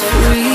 free.